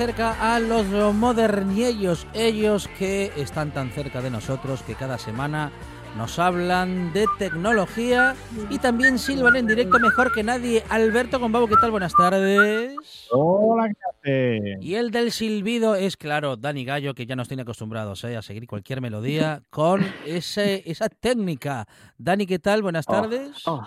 Acerca a los moderniellos, ellos que están tan cerca de nosotros que cada semana nos hablan de tecnología y también silban en directo mejor que nadie. Alberto Gombau, ¿qué tal? Buenas tardes. Hola, ¿qué? Y el del silbido es, claro, Dani Gallo, que ya nos tiene acostumbrados ¿eh? a seguir cualquier melodía con ese, esa técnica. Dani, ¿qué tal? Buenas Oh, tardes. oh.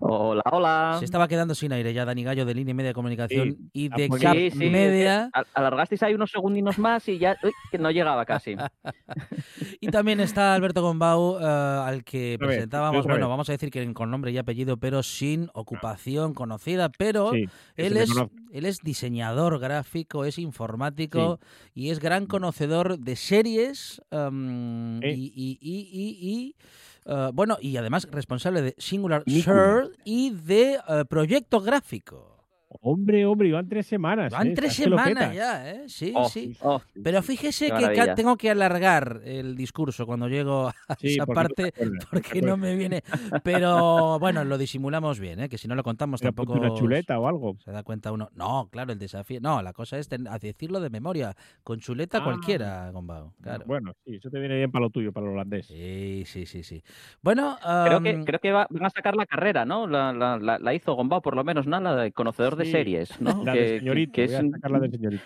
Hola, hola. Se estaba quedando sin aire ya Dani Gallo de Línea Media de Comunicación Sí, y ah, de pues Cap Sí, sí, Media. al- Alargasteis ahí unos segundinos más y ya uy, que no llegaba casi. Y también está Alberto Gombau, eh, al que presentábamos, bueno, vamos a decir que con nombre y apellido, pero sin ocupación conocida, pero él es, él es diseñador gráfico, es informático y es gran conocedor de series Sí. y, y- y- y- eh, bueno, y además responsable de Singular. Shirt y de eh, proyecto gráfico. Hombre, hombre, iban tres semanas. Van ¿eh? tres semanas ya, ¿eh? Sí, Oh, sí. oh, Pero fíjese que tengo que alargar el discurso cuando llego a Sí, esa porque parte no porque no me viene. Pero bueno, lo disimulamos bien, ¿eh? que si no lo contamos Pero tampoco una chuleta o algo. se da cuenta uno. No, claro, el desafío. No, la cosa es ten- a decirlo de memoria. Con chuleta Ah. cualquiera, Gombao. Claro. Bueno, sí, eso te viene bien para lo tuyo, para lo holandés. Sí, sí, sí, sí. Bueno, creo que, creo que va- van a sacar la carrera, ¿no? La, la- la- la hizo Gombao, por lo menos, ¿no? La de conocedor de Sí, series, ¿no? La que, de señorito, que voy es a un- sacar la de señorito.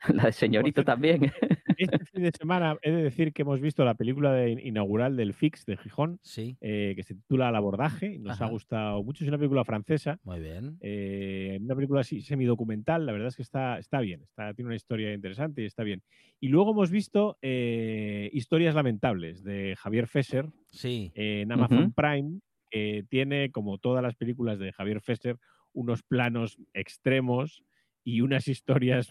la de señorito también. Este fin de semana he de decir que hemos visto la película de- inaugural del Fix de Gijón, sí, eh, que se titula El abordaje, y nos Ajá. ha gustado mucho. Es una película francesa, muy bien. eh, una película así semidocumental, la verdad es que está, está bien, está, tiene una historia interesante y está bien. Y luego hemos visto eh, Historias Lamentables de Javier Fesser, Sí, en Amazon. Prime, que tiene, como todas las películas de Javier Fesser, unos planos extremos y unas historias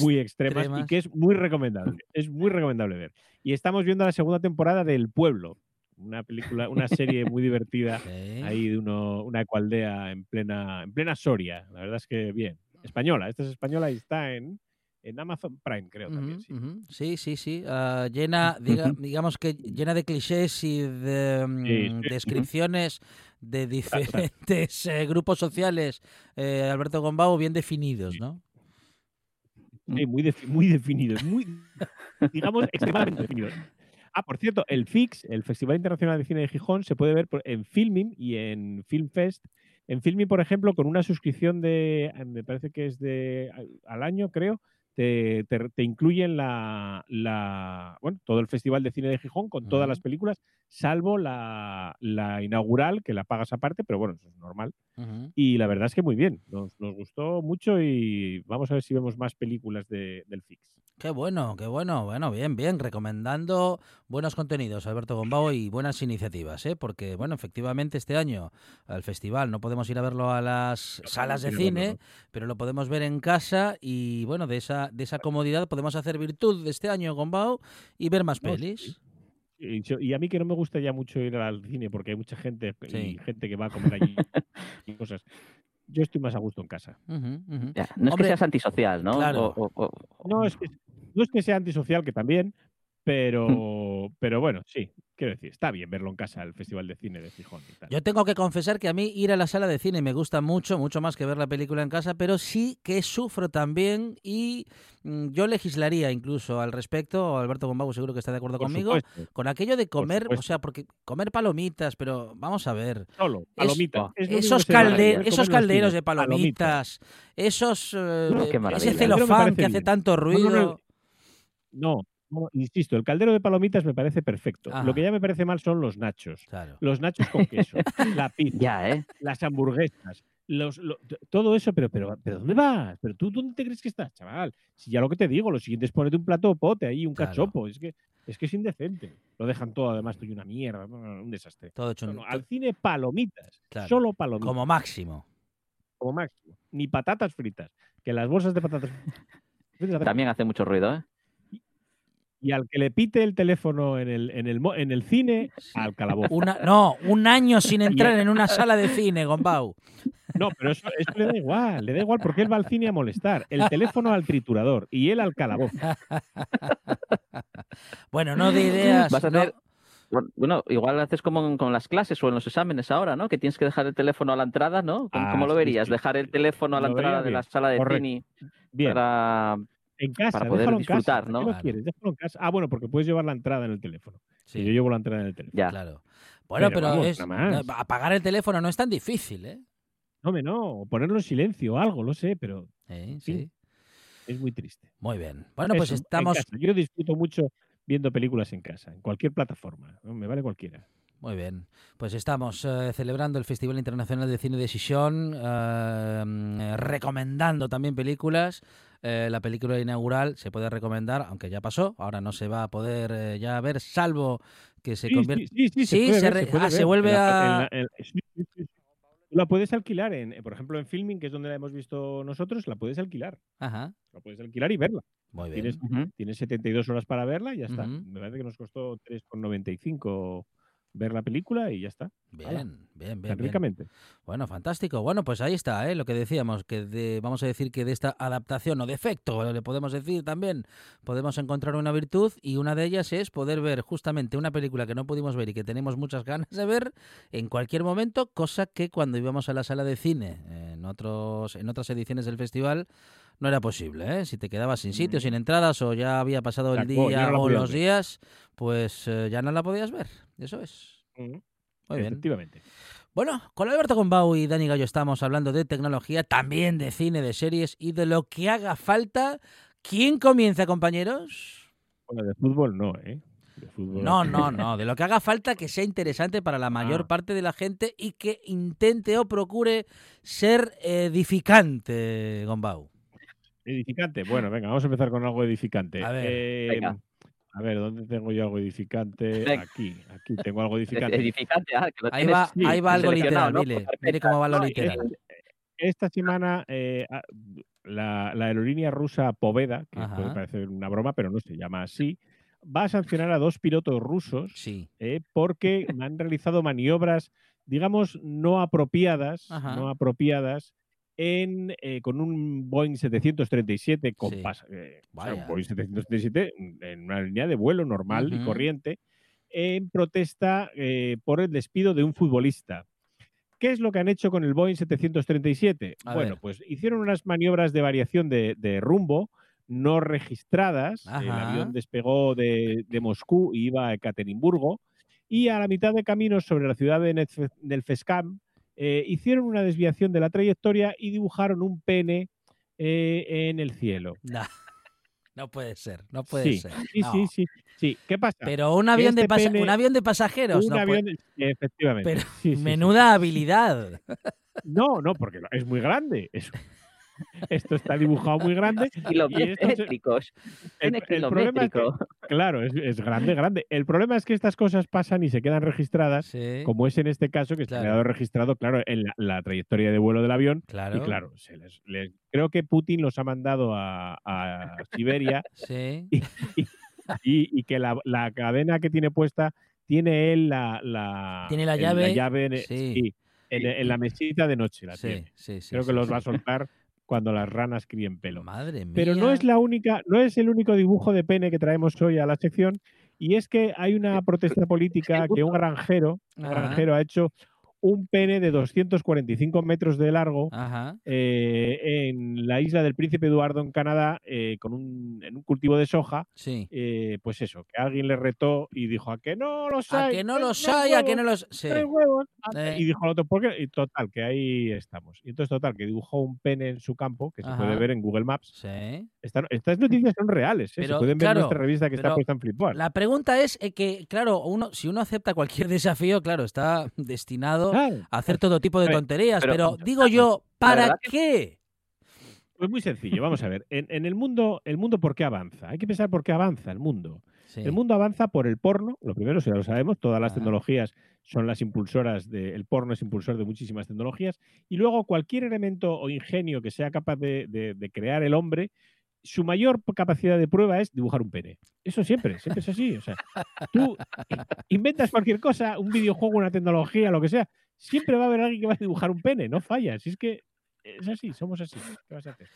muy extremas, Extremas. y que es muy recomendable. Es muy recomendable ver. Y estamos viendo la segunda temporada de El Pueblo, una película, una serie muy divertida ahí de uno, una ecualdea en plena, en plena Soria. La verdad es que bien. Española, esta es española y está en, en Amazon Prime, creo también. Sí. Sí, sí, sí. ah, llena, diga- digamos que llena de clichés y de mm, Sí, sí. descripciones de diferentes eh, grupos sociales, eh, Alberto Gombau, bien definidos. ¿no? Sí, muy, muy definidos, muy, digamos, extremadamente definidos. Ah, por cierto, el FIX, el Festival Internacional de Cine de Gijón, se puede ver en Filming y en Filmfest. En Filming, por ejemplo, con una suscripción de, me parece que es de al año, creo, te, te- te incluyen la, la- bueno, todo el Festival de Cine de Gijón con todas las películas, salvo la, la inaugural, que la pagas aparte, pero bueno, eso es normal. Y la verdad es que muy bien, nos, nos gustó mucho y vamos a ver si vemos más películas de- del Fix. Qué bueno, qué bueno. Bueno, bien, bien. Recomendando buenos contenidos, Alberto Gombao, y buenas iniciativas, ¿eh? Porque, bueno, efectivamente este año al festival no podemos ir a verlo a las No salas de cine, pero lo podemos ver en casa y, bueno, de esa, de esa comodidad podemos hacer virtud de este año, Gombao, y ver más No, sí, pelis. Y, y a mí que no me gusta ya mucho ir al cine porque hay mucha gente Sí. y gente que va a comer allí y cosas. Yo estoy más a gusto en casa. Ujú, ujú. Ya, No es Hombre, que seas antisocial, ¿no? claro. O- o- o- No es que, no es que sea antisocial, que también, pero, pero bueno, sí, quiero decir, está bien verlo en casa, el Festival de Cine de Gijón y tal. Yo tengo que confesar que a mí ir a la sala de cine me gusta mucho, mucho más que ver la película en casa, pero sí que sufro también y mm, yo legislaría incluso al respecto, Alberto Gombau seguro que está de acuerdo Por conmigo, supuesto, con aquello de comer, o sea, porque comer palomitas, pero vamos a ver, solo, palomitas. es esos, calde- esos calderos de palomitas, esos, eh, No, qué ese me celofán que hace tanto No, no, ruido. no, No, no, insisto, el caldero de palomitas me parece perfecto. Ajá. Lo que ya me parece mal son los nachos. Claro. Los nachos con queso, la pizza, Ya, ¿eh? las hamburguesas, los, lo- todo eso, pero, pero, pero ¿dónde vas? ¿Pero tú dónde te crees que estás, chaval? Si ya lo que te digo, lo siguiente es ponerte un plato de pote ahí, un Claro. cachopo. Es que, es que es indecente. Lo dejan todo, además, estoy una mierda, un desastre. Todo hecho No, un- no, al cine, palomitas. Claro. Solo palomitas. como máximo. como máximo. Ni patatas fritas. Que las bolsas de patatas fritas También hace mucho ruido, ¿eh? Y al que le pite el teléfono en el, en el, en el cine, al calabozo. Una, no, un año sin entrar en una sala de cine, Gombau. No, pero eso, eso le da igual, le da igual porque él va al cine a molestar. El teléfono al triturador y él al calabozo. Bueno, no de ideas. Vas a no- Bueno, igual haces como en- con las clases o en los exámenes ahora, ¿no? Que tienes que dejar el teléfono a la entrada, ¿no? ¿Cómo, Ah, cómo lo verías? sí, Dejar el teléfono a la entrada de la sala de Correcto. cine Bien, para... en casa, para poder en disfrutar, casa. ¿no? ¿Qué lo Claro. quieres? Déjalo en casa. Ah, bueno, porque puedes llevar la entrada en el teléfono. Sí, Y yo llevo la entrada en el teléfono. Ya. claro. Bueno, Pero pero, vamos, es, apagar el teléfono no es tan difícil, ¿eh? No, me no, o ponerlo en silencio o algo, lo sé, pero Eh, Sí. sí. es muy triste. Muy bien. Bueno, pues Eso, estamos. Yo disfruto mucho viendo películas en casa, en cualquier plataforma. ¿no? Me vale cualquiera. Muy bien. Pues estamos eh, celebrando el Festival Internacional de Cine de Sisión, eh, mm, recomendando también películas. Eh, la película inaugural se puede recomendar, aunque ya pasó. Ahora no se va a poder eh, ya ver, salvo que se Sí, convierta. sí, sí, sí, Sí, se ah, vuelve a- en la- puedes alquilar, en, por ejemplo, en Filming, que es donde la hemos visto nosotros, la puedes alquilar. Ajá. La puedes alquilar y verla. Muy bien. Tienes, Ujú. tienes 72 horas para verla y ya está. Me parece que nos costó 3,95 ver la película y ya está. Bien, bien, bien, bien. Bueno, fantástico. Bueno, pues ahí está, ¿eh? lo que decíamos, que de- vamos a decir que de esta adaptación o defecto, le podemos decir también, podemos encontrar una virtud y una de ellas es poder ver justamente una película que no pudimos ver y que tenemos muchas ganas de ver en cualquier momento, cosa que cuando íbamos a la sala de cine en, otros, en otras ediciones del festival no era posible. ¿eh? Si te quedabas sin sitio, Mm. sin entradas o ya había pasado el día no o los días, pues eh, ya no la podías ver. Eso es. Ujú. Muy bien. Efectivamente. Bueno, con Alberto Gombau y Dani Gallo estamos hablando de tecnología, también de cine, de series y de lo que haga falta. ¿Quién comienza, compañeros? Bueno, de fútbol no, ¿eh? De fútbol No, no, no. De lo que haga falta que sea interesante para la mayor Ah. parte de la gente y que intente o procure ser edificante, Gombau. Edificante. Bueno, venga, vamos a empezar con algo edificante. A ver, Eh, venga. A ver, ¿dónde tengo yo algo edificante? Aquí, aquí tengo algo edificante. Edificante, ah, que lo Ahí va, sí, ahí va algo literal, ¿no? mire. Mire cómo va lo No, literal. Esta semana eh, ah, la, la aerolínea rusa Poveda, que Ajá. puede parecer una broma, pero no se llama así, va a sancionar a dos pilotos rusos Sí. eh, porque han realizado maniobras, digamos, no apropiadas, Ajá. no apropiadas en, eh, con un Boeing 737 con Sí. eh, o sea, un. Boeing 737 en una línea de vuelo normal y Ujú. corriente en protesta eh, por el despido de un futbolista. ¿Qué es lo que han hecho con el Boeing 737? A bueno, ver. pues hicieron unas maniobras de variación de, de rumbo no registradas. El Ajá. avión despegó de, de Moscú y iba a Ekaterimburgo. Y a la mitad de camino sobre la ciudad de Feskam, eh, hicieron una desviación de la trayectoria y dibujaron un pene eh, en el cielo. Nah. No puede ser, no puede Sí, ser. sí, No. sí, sí, sí. ¿Qué pasa? Pero un avión, de este pene- un avión de pasajeros. un no avión, puede- efectivamente. Pero sí. Menuda habilidad. No, no, porque es muy grande. Es- esto está dibujado muy grande. Kilométricos. El, Tiene el problema es que, kilométrico. claro, es, es grande, grande. El problema es que estas cosas pasan y se quedan registradas, Sí, como es en este caso, que se ha Claro. quedado registrado, claro, en la, la trayectoria de vuelo del avión. claro. Y claro, se les, les- creo que Putin los ha mandado a, a Siberia Sí. y, y que la, la cadena que tiene puesta tiene él la, la, Tiene la llave, en, sí. sí, en, en la mesita de noche la Sí, tiene. sí, sí, Creo sí, que los va a soltar cuando las ranas críen pelo. Madre mía. Pero no es la única, no es el único dibujo de pene que traemos hoy a la sección. Y es que hay una protesta política que un granjero, un granjero ha hecho un pene de 245 metros de largo eh, en la isla del Príncipe Eduardo en Canadá, eh, con un, en un cultivo de soja. Sí. eh, pues eso, que alguien le retó y dijo a que no los A hay. que no los hay hay, a que huevos, no los. Sí. huevos". Y dijo el otro, ¿por qué? Y total, que ahí estamos. Y entonces, total, que dibujó un pene en su campo, que se puede ver en Google Maps. Sí. Esta- estas noticias son reales. Pero, se pueden ver claro, en nuestra revista que está puesta en Flipboard. La pregunta es que, claro, uno, si uno acepta cualquier desafío, claro, está destinado a hacer todo tipo de tonterías. Pero, pero- digo yo, ¿para qué? Pues muy sencillo, vamos a ver. En, en el mundo, ¿el mundo por qué avanza? Hay que pensar por qué avanza el mundo. Sí. El mundo avanza por el porno, lo primero, si ya lo sabemos, todas las Ah. tecnologías son las impulsoras de, el porno es impulsor de muchísimas tecnologías, y luego cualquier elemento o ingenio que sea capaz de, de- de crear el hombre, su mayor capacidad de prueba es dibujar un pene. Eso siempre, siempre es así. O sea, tú inventas cualquier cosa, un videojuego, una tecnología, lo que sea, siempre va a haber alguien que va a dibujar un pene, no falla. Si es que es así, somos así. ¿Qué vas a hacer?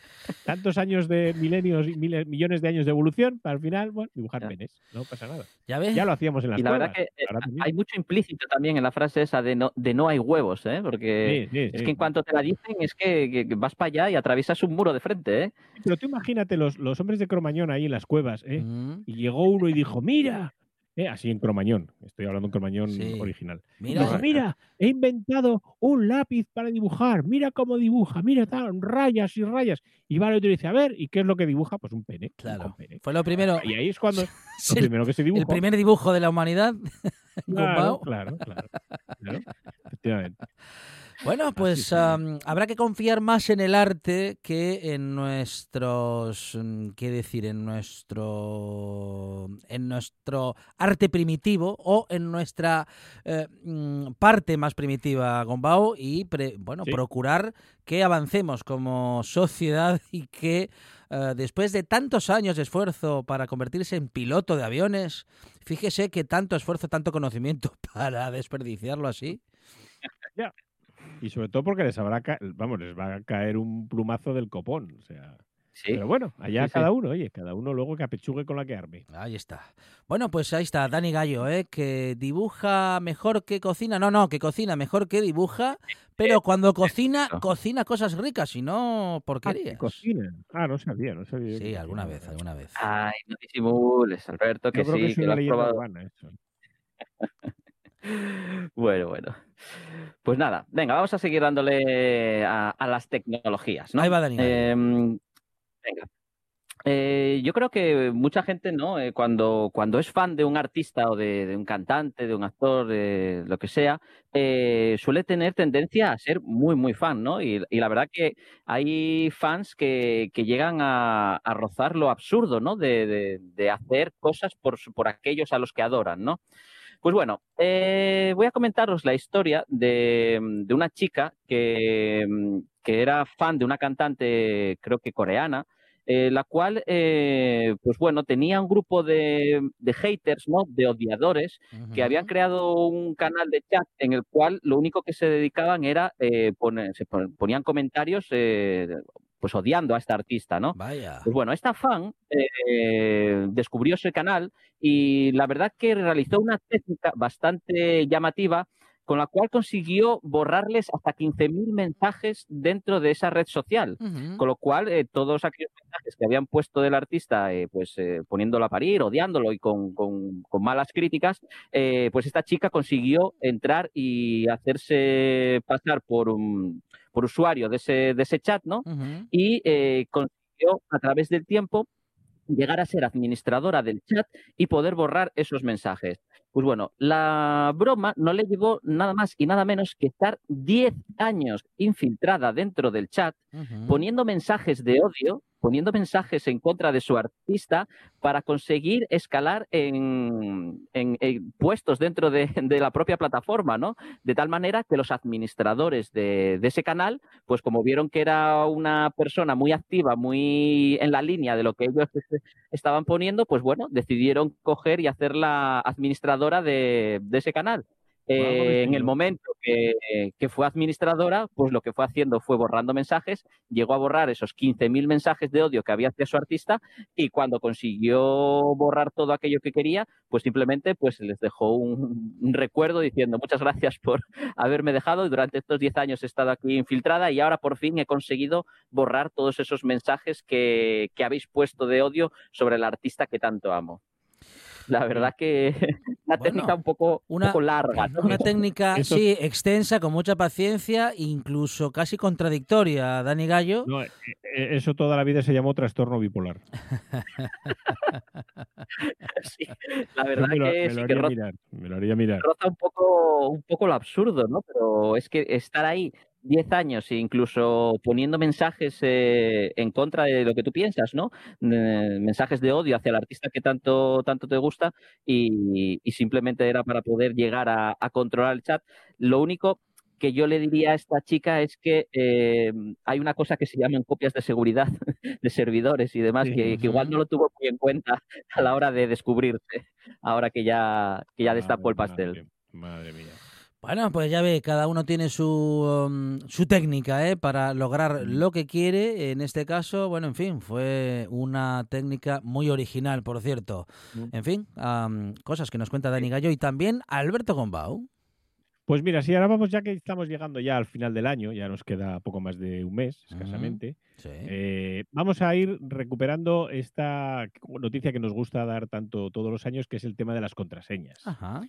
Tantos años de milenios y miles- millones de años de evolución, para al final, bueno, dibujar Ya. penes. No pasa nada. ¿Ya ves? Ya lo hacíamos en las Y la verdad que eh, hay mucho implícito también en la frase esa de no, de no hay huevos, ¿eh? Porque Sí, sí, es sí. que en cuanto te la dicen es que, que- que vas para allá y atraviesas un muro de frente, ¿eh? Pero tú imagínate los, los hombres de Cromañón ahí en las cuevas, ¿eh? Mm, Y llegó uno y dijo, mira, ¿eh? así en Cromañón, estoy hablando en Cromañón Sí. original. Mira, mira, he inventado un lápiz para dibujar, mira cómo dibuja, mira, tal, rayas y rayas. Y va el otro dice, a ver, ¿y qué es lo que dibuja? Pues un pene. Claro. un pene. fue lo primero. Y ahí es cuando lo es el, primero que se dibujó. el primer dibujo de la humanidad. claro, claro, claro, claro, efectivamente. Bueno, pues am, habrá que confiar más en el arte que en nuestros, mm, qué decir, en nuestro, en nuestro arte primitivo o en nuestra eh, mm, parte más primitiva, Gombao, y pre- bueno, Sí. procurar que avancemos como sociedad y que eh, después de tantos años de esfuerzo para convertirse en piloto de aviones, fíjese que tanto esfuerzo, tanto conocimiento para desperdiciarlo así. Y sobre todo porque les habrá, ca- vamos, les va a caer un plumazo del copón. O sea, Sí. pero bueno, allá Sí, sí. cada uno, oye, cada uno luego que apechugue con la que arme. Ahí está. Bueno, pues ahí está, Dani Gallo, ¿eh? que dibuja mejor que cocina. No, no, que cocina mejor que dibuja, pero cuando cocina, eso. cocina cosas ricas y no Ah, que porquerías. cocina. Ah, no sabía, no sabía. Sí, alguna cocina. vez, alguna vez. Ay, no disimules, Alberto, que Yo creo que sí, es que lo una has probado. urbana eso. Bueno, bueno. Pues nada, venga, vamos a seguir dándole a, a las tecnologías, ¿no? Ahí va Dani Gallo. Em, venga. Eh, yo creo que mucha gente, ¿no? Eh, cuando, cuando es fan de un artista o de, de un cantante, de un actor, de lo que sea, eh, suele tener tendencia a ser muy, muy fan, ¿no? Y, y la verdad que hay fans que, que llegan a, a rozar lo absurdo, ¿no? De, de- de hacer cosas por, por aquellos a los que adoran, ¿no? Pues bueno, eh, voy a comentaros la historia de, de una chica que, que era fan de una cantante, creo que coreana, eh, la cual, eh, pues bueno, tenía un grupo de, de haters, ¿no? De odiadores, que habían creado un canal de chat en el cual lo único que se dedicaban era eh, poner, se pon- ponían comentarios, eh, pues odiando a esta artista, ¿no? Vaya. Pues bueno, esta fan eh, descubrió ese canal y la verdad que realizó una técnica bastante llamativa con la cual consiguió borrarles hasta 15.000 mensajes dentro de esa red social. Con lo cual, eh, todos aquellos mensajes que habían puesto del artista, eh, pues eh, poniéndolo a parir, odiándolo y con, con- con malas críticas, pues esta chica consiguió entrar y hacerse pasar por un por usuario de ese, de ese chat, ¿no? Y consiguió a través del tiempo llegar a ser administradora del chat y poder borrar esos mensajes. Pues bueno, la broma no le llevó nada más y nada menos que estar 10 años infiltrada dentro del chat, poniendo mensajes de odio, poniendo mensajes en contra de su artista para conseguir escalar en, en- puestos dentro de, de la propia plataforma, ¿no? De tal manera que los administradores de, de ese canal, pues como vieron que era una persona muy activa, muy en la línea de lo que ellos est- estaban poniendo, pues bueno, decidieron coger y hacerla administradora de, de ese canal. Eh, en el momento que, que fue administradora, pues lo que fue haciendo fue borrando mensajes, llegó a borrar esos 15.000 mensajes de odio que había hacia su artista y cuando consiguió borrar todo aquello que quería, pues simplemente pues les dejó un, un recuerdo diciendo muchas gracias por haberme dejado y durante estos 10 años he estado aquí infiltrada y ahora por fin he conseguido borrar todos esos mensajes que, que habéis puesto de odio sobre el artista que tanto amo. La verdad que una Bueno, técnica un poco, un una- poco larga. ¿no? Una técnica, Eso- sí, extensa, con mucha paciencia, incluso casi contradictoria, Dani Gallo. No, eh, eh, eso toda la vida se llamó trastorno bipolar. Sí, la verdad me lo, que me sí lo que haría roza, mirar. Me lo haría mirar. roza un poco, un poco lo absurdo, ¿no? Pero es que estar ahí 10 años e incluso poniendo mensajes eh, en contra de lo que tú piensas, ¿no? Eh, mensajes de odio hacia el artista que tanto, tanto te gusta y, y simplemente era para poder llegar a, a controlar el chat. Lo único que yo le diría a esta chica es que eh, hay una cosa que se llaman copias de seguridad de servidores y demás, Sí. que, que igual no lo tuvo muy en cuenta a la hora de descubrirse, ahora que ya, que ya destapó el pastel. Madre, madre mía. Bueno, pues ya ve, cada uno tiene su, um, su técnica ¿eh? para lograr lo que quiere. En este caso, bueno, en fin, fue una técnica muy original, por cierto. En fin, am, cosas que nos cuenta Dani Gallo y también Alberto Gombau. Pues mira, si ahora vamos, ya que estamos llegando ya al final del año, ya nos queda poco más de un mes, escasamente, Sí. eh, vamos a ir recuperando esta noticia que nos gusta dar tanto todos los años, que es el tema de las contraseñas. Ajá.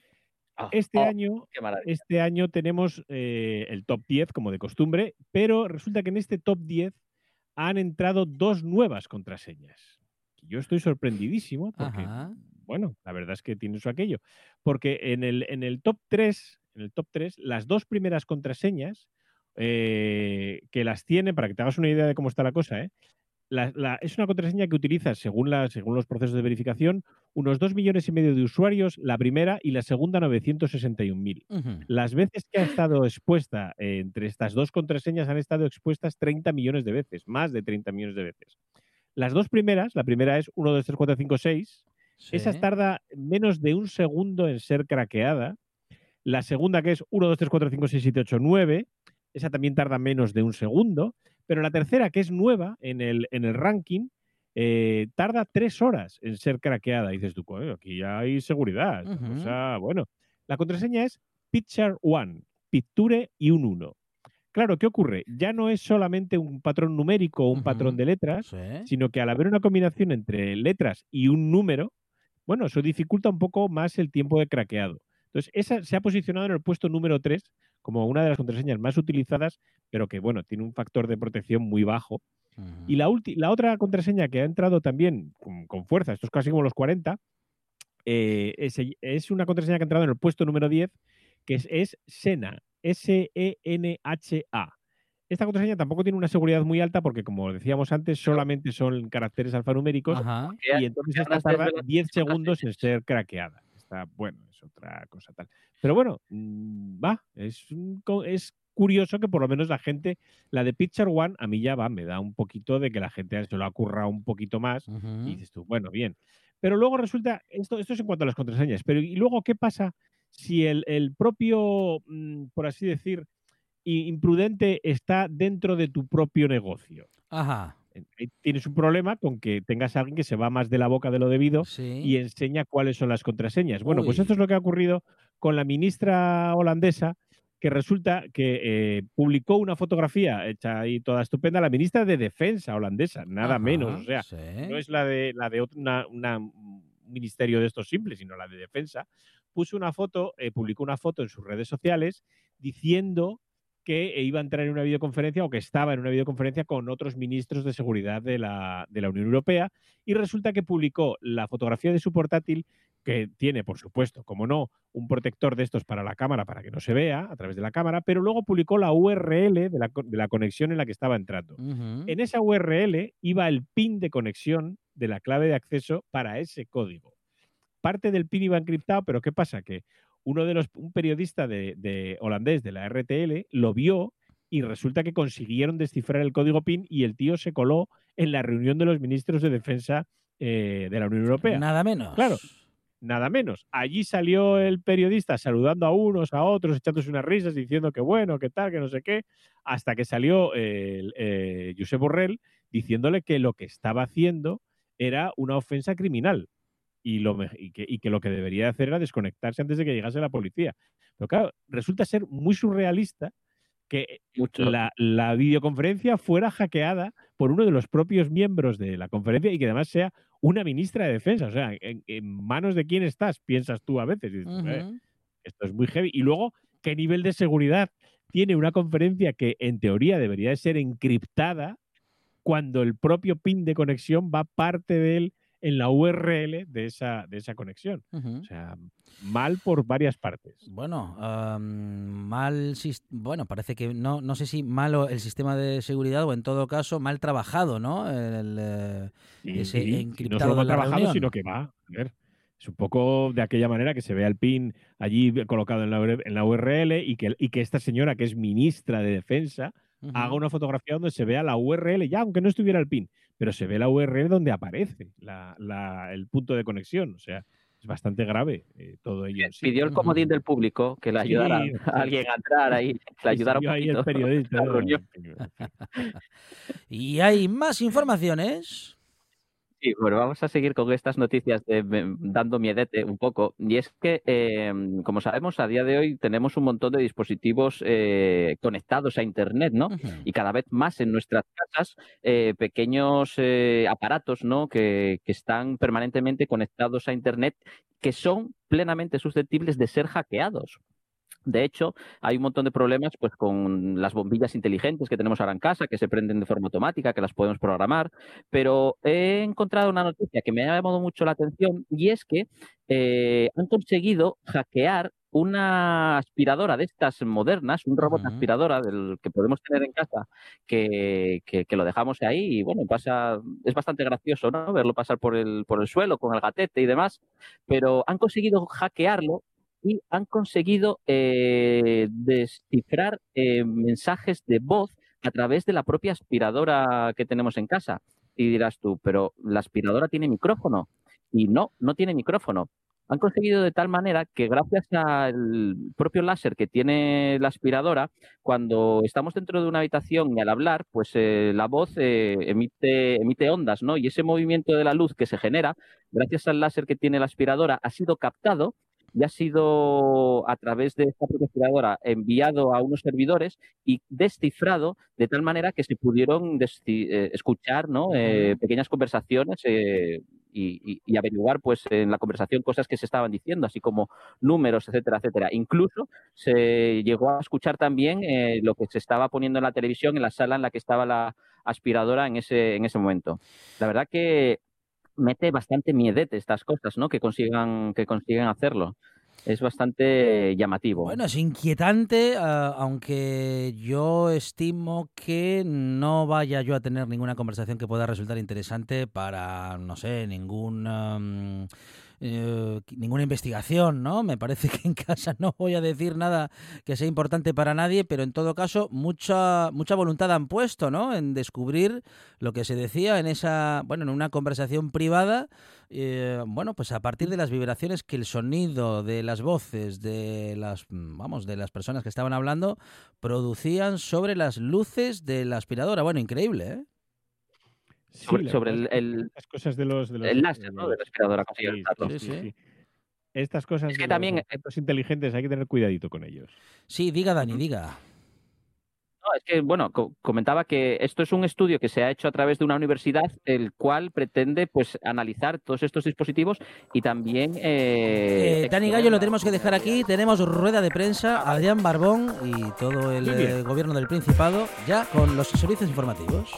Ah, Este oh, año. Este año tenemos eh, el top 10, como de costumbre, pero resulta que en este top 10 han entrado dos nuevas contraseñas. Yo estoy sorprendidísimo porque, Ajá. bueno, la verdad es que tiene su aquello. Porque en el, en el top 3, en el top 3, las dos primeras contraseñas eh, que las tienen, para que te hagas una idea de cómo está la cosa, ¿eh? La- la- es una contraseña que utiliza, según, la- según los procesos de verificación, unos 2 millones y medio de usuarios, la primera y la segunda 961.000. Ujú. Las veces que ha estado expuesta eh, entre estas dos contraseñas han estado expuestas 30 millones de veces, más de 30 millones de veces. Las dos primeras, la primera es 1, 2, 3, 4, 5, 6. Esa Sí. tarda menos de un segundo en ser craqueada. La segunda, que es 1, 2, 3, 4, 5, 6, 7, 8, 9. Esa también tarda menos de un segundo. Pero la tercera, que es nueva en el, en el ranking, eh, tarda tres horas en ser craqueada. Y dices tú, "Coño, aquí ya hay seguridad. Ujú. cosa, bueno, la contraseña es Picture One, Picture y un 1. Claro, ¿qué ocurre? Ya no es solamente un patrón numérico o un patrón de letras, Sí. sino que al haber una combinación entre letras y un número, bueno, eso dificulta un poco más el tiempo de craqueado. Entonces, esa se ha posicionado en el puesto número 3 como una de las contraseñas más utilizadas, pero que, bueno, tiene un factor de protección muy bajo. Y la, ulti- la otra contraseña que ha entrado también con, con fuerza, esto es casi como los 40, eh, es, es una contraseña que ha entrado en el puesto número 10, que es, es Sena, E S-E-N-H-A. Esta contraseña tampoco tiene una seguridad muy alta porque, como decíamos antes, solamente son caracteres alfanuméricos Ajá. Y entonces esta tarda desde las 10 segundos en ser craqueada. Está, bueno, es otra cosa tal. Pero bueno, mm, va, es, es curioso que por lo menos la gente, la de Picture One, a mí ya va, me da un poquito de que la gente se lo ha currado un poquito más y dices tú, bueno, bien. Pero luego resulta, esto, esto es en cuanto a las contraseñas, pero ¿y luego qué pasa si el, el propio, mm, por así decir, imprudente está dentro de tu propio negocio? Ajá. Ahí tienes un problema con que tengas a alguien que se va más de la boca de lo debido Sí. y enseña cuáles son las contraseñas. Bueno, pues esto es lo que ha ocurrido con la ministra holandesa, que resulta que eh, publicó una fotografía hecha ahí toda estupenda, la ministra de Defensa holandesa, nada Ajá, menos. O sea, sí. no es la de, la de otro- una- una- un ministerio de estos simples, sino la de Defensa. Puso una foto, eh, publicó una foto en sus redes sociales diciendo que iba a entrar en una videoconferencia o que estaba en una videoconferencia con otros ministros de seguridad de la, de la Unión Europea y resulta que publicó la fotografía de su portátil que tiene, por supuesto, como no, un protector de estos para la cámara para que no se vea a través de la cámara, pero luego publicó la URL de la, co- de la conexión en la que estaba entrando. En esa URL iba el pin de conexión de la clave de acceso para ese código. Parte del pin iba encriptado, pero ¿qué pasa? Que uno de los, un periodista de, de holandés de la RTL lo vio y resulta que consiguieron descifrar el código PIN y el tío se coló en la reunión de los ministros de defensa eh, de la Unión Europea. Nada menos. Claro. Nada menos. Allí salió el periodista saludando a unos, a otros, echándose unas risas, diciendo que bueno, que tal, que no sé qué, hasta que salió el, eh, Josep Borrell diciéndole que lo que estaba haciendo era una ofensa criminal y, lo, me- y, que, y que lo que debería hacer era desconectarse antes de que llegase la policía. Pero claro, resulta ser muy surrealista que la, la videoconferencia fuera hackeada por uno de los propios miembros de la conferencia y que además sea una ministra de defensa. O sea, ¿en, en manos de quién estás? Piensas tú a veces. Y dices, "Eh, Ujú. esto es muy heavy. Y luego, ¿qué nivel de seguridad tiene una conferencia que en teoría debería de ser encriptada cuando el propio pin de conexión va parte de él en la URL de esa, de esa conexión? O sea, mal por varias partes. Bueno, am, mal, bueno, parece que no, no sé si malo el sistema de seguridad o en todo caso mal trabajado, ¿no? El, eh, Sí, ese sí, encriptado no solo la trabajado, reunión. sino que va. A ver, es un poco de aquella manera que se vea el pin allí colocado en la, en la URL y que, y que esta señora, que es ministra de Defensa, haga una fotografía donde se vea la URL, ya aunque no estuviera el pin, pero se ve la URL donde aparece la- la- el punto de conexión. O sea, es bastante grave eh, todo ello. sí. Pidió el comodín del público que le ayudara sí. a alguien a entrar ahí, que le ayudara un ahí el poquito. periodista. la ¿no? reunión. Y hay más informaciones. Sí, bueno, vamos a seguir con estas noticias de- me- dando miedete un poco. Y es que, eh, como sabemos, a día de hoy tenemos un montón de dispositivos eh, conectados a Internet, ¿no? Y cada vez más en nuestras casas eh, pequeños eh, aparatos ¿no? que, que están permanentemente conectados a Internet que son plenamente susceptibles de ser hackeados. De hecho, hay un montón de problemas pues, con las bombillas inteligentes que tenemos ahora en casa, que se prenden de forma automática, que las podemos programar, pero he encontrado una noticia que me ha llamado mucho la atención y es que eh, han conseguido hackear una aspiradora de estas modernas, un robot aspiradora del que podemos tener en casa, que, que- que lo dejamos ahí y bueno, pasa, es bastante gracioso, ¿no? Verlo pasar por el, por el suelo con el gatete y demás, pero han conseguido hackearlo y han conseguido eh, descifrar eh, mensajes de voz a través de la propia aspiradora que tenemos en casa. Y dirás tú, pero la aspiradora tiene micrófono. Y no, no tiene micrófono. Han conseguido de tal manera que gracias al propio láser que tiene la aspiradora, cuando estamos dentro de una habitación y al hablar, pues eh, la voz eh, emite, emite ondas, ¿no? Y ese movimiento de la luz que se genera, gracias al láser que tiene la aspiradora, ha sido captado y ha sido a través de esta propia aspiradora enviado a unos servidores y descifrado de tal manera que se pudieron eh, escuchar ¿no? Eh, pequeñas conversaciones eh, y, y- y averiguar pues en la conversación cosas que se estaban diciendo, así como números, etcétera, etcétera. Incluso se llegó a escuchar también eh, lo que se estaba poniendo en la televisión en la sala en la que estaba la aspiradora en ese, en ese momento. La verdad que mete bastante miedete estas cosas, ¿no? Que consigan, que consigan hacerlo. Es bastante llamativo. Bueno, es inquietante, ah, aunque yo estimo que no vaya yo a tener ninguna conversación que pueda resultar interesante para, no sé, ningún... am, eh, ninguna investigación, ¿no? Me parece que en casa no voy a decir nada que sea importante para nadie, pero en todo caso mucha mucha voluntad han puesto, ¿no? En descubrir lo que se decía en esa, bueno, en una conversación privada, eh, bueno, pues a partir de las vibraciones que el sonido de las voces de las, vamos, de las personas que estaban hablando producían sobre las luces de la aspiradora. Bueno, increíble, ¿eh? Sí, Sobre- la sobre el- el- estas cosas de los, de los- el láser, ¿no? los- De la aspiradora Sí. Sí, sí. Estas cosas Es que de también, los eh, objetos inteligentes hay que tener cuidadito con ellos. Sí, diga Dani, diga. No, es que, bueno, co- comentaba que esto es un estudio que se ha hecho a través de una universidad, el cual pretende, pues, analizar todos estos dispositivos y también... Eh, Eh, Dani Gallo lo tenemos que dejar aquí. Tenemos rueda de prensa, Adrián Barbón y todo el eh, gobierno del Principado ya con los servicios informativos.